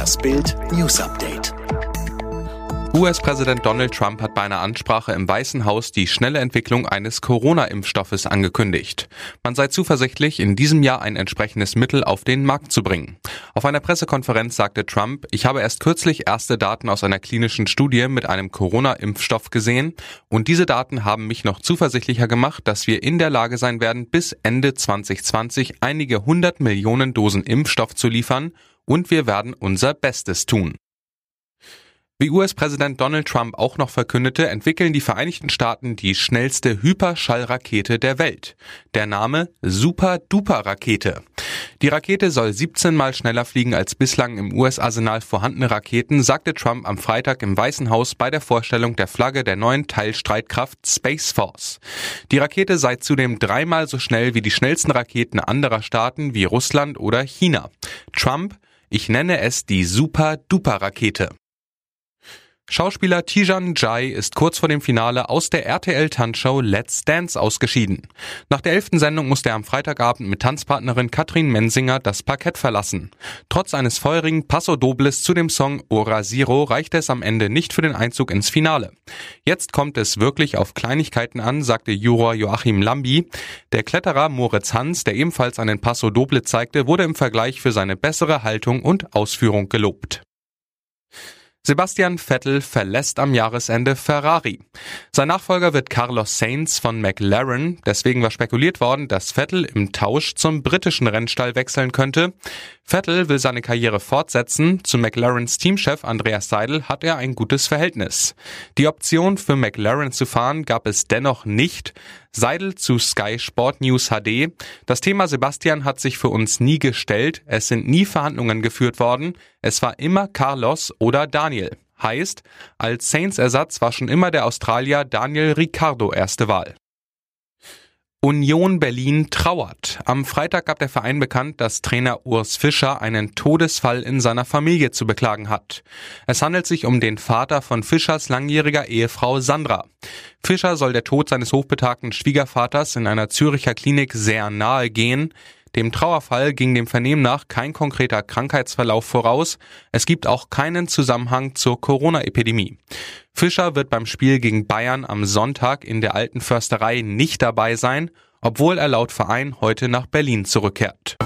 Das Bild News Update. US-Präsident Donald Trump hat bei einer Ansprache im Weißen Haus die schnelle Entwicklung eines Corona-Impfstoffes angekündigt. Man sei zuversichtlich, in diesem Jahr ein entsprechendes Mittel auf den Markt zu bringen. Auf einer Pressekonferenz sagte Trump, ich habe erst kürzlich erste Daten aus einer klinischen Studie mit einem Corona-Impfstoff gesehen und diese Daten haben mich noch zuversichtlicher gemacht, dass wir in der Lage sein werden, bis Ende 2020 einige hundert Millionen Dosen Impfstoff zu liefern und wir werden unser Bestes tun. Wie US-Präsident Donald Trump auch noch verkündete, entwickeln die Vereinigten Staaten die schnellste Hyperschallrakete der Welt. Der Name Super-Duper-Rakete. Die Rakete soll 17 mal schneller fliegen als bislang im US-Arsenal vorhandene Raketen, sagte Trump am Freitag im Weißen Haus bei der Vorstellung der Flagge der neuen Teilstreitkraft Space Force. Die Rakete sei zudem dreimal so schnell wie die schnellsten Raketen anderer Staaten wie Russland oder China. Trump ich nenne es die Super-Duper-Rakete. Schauspieler Tijan Jai ist kurz vor dem Finale aus der RTL-Tanzshow Let's Dance ausgeschieden. Nach der elften Sendung musste er am Freitagabend mit Tanzpartnerin Katrin Mensinger das Parkett verlassen. Trotz eines feurigen Passo Dobles zu dem Song Ora Zero reichte es am Ende nicht für den Einzug ins Finale. Jetzt kommt es wirklich auf Kleinigkeiten an, sagte Juror Joachim Lambi. Der Kletterer Moritz Hans, der ebenfalls einen Passo Doble zeigte, wurde im Vergleich für seine bessere Haltung und Ausführung gelobt. Sebastian Vettel verlässt am Jahresende Ferrari. Sein Nachfolger wird Carlos Sainz von McLaren. Deswegen war spekuliert worden, dass Vettel im Tausch zum britischen Rennstall wechseln könnte. Vettel will seine Karriere fortsetzen. Zu McLarens Teamchef Andreas Seidel hat er ein gutes Verhältnis. Die Option für McLaren zu fahren gab es dennoch nicht. Seidel zu Sky Sport News HD. Das Thema Sebastian hat sich für uns nie gestellt. Es sind nie Verhandlungen geführt worden. Es war immer Carlos oder Daniel. Heißt, als Saints-Ersatz war schon immer der Australier Daniel Ricciardo erste Wahl. Union Berlin trauert. Am Freitag gab der Verein bekannt, dass Trainer Urs Fischer einen Todesfall in seiner Familie zu beklagen hat. Es handelt sich um den Vater von Fischers langjähriger Ehefrau Sandra. Fischer soll der Tod seines hochbetagten Schwiegervaters in einer Züricher Klinik sehr nahe gehen. Dem Trauerfall ging dem Vernehmen nach kein konkreter Krankheitsverlauf voraus. Es gibt auch keinen Zusammenhang zur Corona-Epidemie. Fischer wird beim Spiel gegen Bayern am Sonntag in der alten Försterei nicht dabei sein, obwohl er laut Verein heute nach Berlin zurückkehrt.